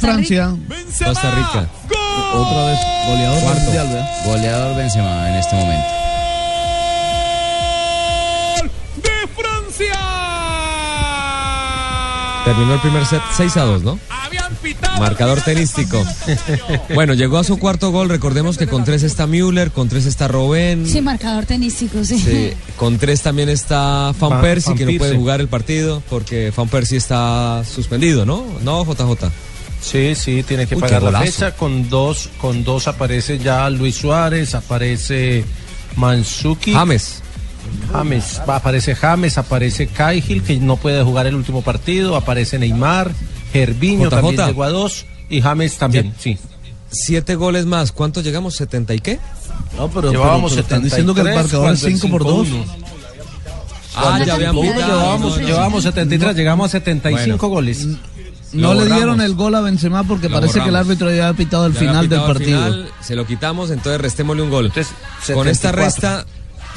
Francia. Costa Rica. Otra vez goleador Cuarto. mundial, ¿verdad? Goleador Benzema en este momento. de Francia. Terminó el primer set 6 a 2, ¿no? Habían pitado. Marcador tenístico. Bueno, llegó a su cuarto gol. Recordemos que con tres está Müller, con tres está Robben. Sí, marcador tenístico, sí. Sí, con tres también está Van- Persie, que no puede jugar el partido porque Van Persie está suspendido, ¿no? No, JJ. Sí, sí, tiene que Uy, pagar la fecha. Con dos, con dos aparece ya Luis Suárez, aparece Mansuki. James. James, aparece James, aparece Cahill, que no puede jugar el último partido, aparece Neymar, Gervinho JJ. también llegó a dos, y James también, sí. Siete goles más. ¿Cuántos llegamos? ¿70 y qué? No, pero, Llevábamos pero- pero están 73 diciendo que el marcador es cuando el 5 por 2. 5-1. Ah, ya habían llevábamos, No, no. llevábamos 73, llegamos a 75 Bueno. goles. No le dieron el gol a Benzema porque Lo parece que el árbitro ya había pitado el Ya final del pitado partido. final, se lo quitamos, entonces restémosle un gol. Entonces, Con esta 74. resta,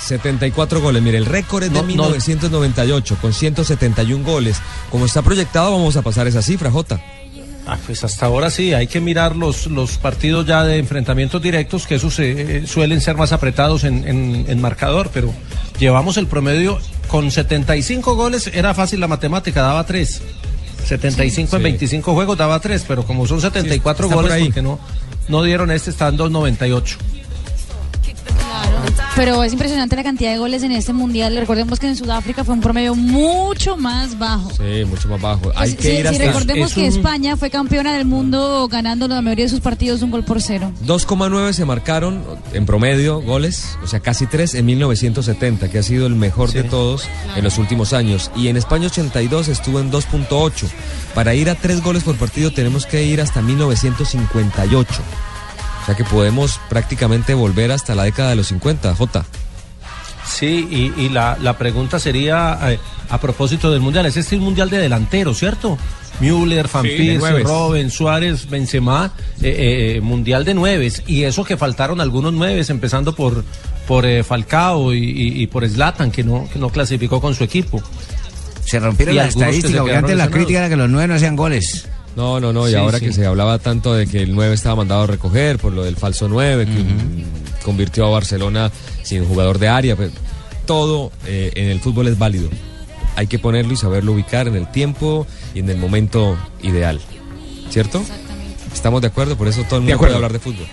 74 goles. Mire, el récord es de No, no. 1998, con 171 goles. Como está proyectado, vamos a pasar esa cifra, Jota. Ah, pues hasta ahora sí, hay que mirar los, los partidos ya de enfrentamientos directos, que esos eh, suelen ser más apretados en, en- en marcador, pero llevamos el promedio con 75 goles, era fácil la matemática, daba 3. 75 en Sí. 25 juegos daba 3, pero como son 74 está por goles, porque no, no dieron este, están 298. Pero es impresionante la cantidad de goles en este mundial. Recordemos que en Sudáfrica fue un promedio mucho más bajo. Sí, mucho más bajo. Hay Pues, que sí, ir sí, hasta recordemos es que un- España fue campeona del mundo ganando la mayoría de sus partidos un gol por cero. 2,9 se marcaron en promedio goles, o sea, casi 3 en 1970, que ha sido el mejor de todos en los últimos años. Y en España 82 estuvo en 2.8. Para ir a 3 goles por partido tenemos que ir hasta 1958. O sea que podemos prácticamente volver hasta la década de los 50, J. Sí, y, y la, la pregunta sería, eh, a propósito del Mundial, es este un Mundial de delanteros, ¿cierto? Müller, Van Sí. Robben, Suárez, Benzema, eh, eh, Mundial de nueves. Y eso que faltaron algunos nueves, empezando por, por eh, Falcao y, y- y por Zlatan, que no, que no clasificó con su equipo. Se rompieron las algunos que se estadísticas, porque antes la crítica era que los nueve no hacían goles. No, no, no, y Sí, ahora sí. que se hablaba tanto de que el 9 estaba mandado a recoger por lo del falso 9, que convirtió a Barcelona sin jugador de área, pues, todo eh, en el fútbol es válido. Hay que ponerlo y saberlo ubicar en el tiempo y en el momento ideal. ¿Cierto? Estamos de acuerdo, por eso todo el mundo puede hablar de fútbol.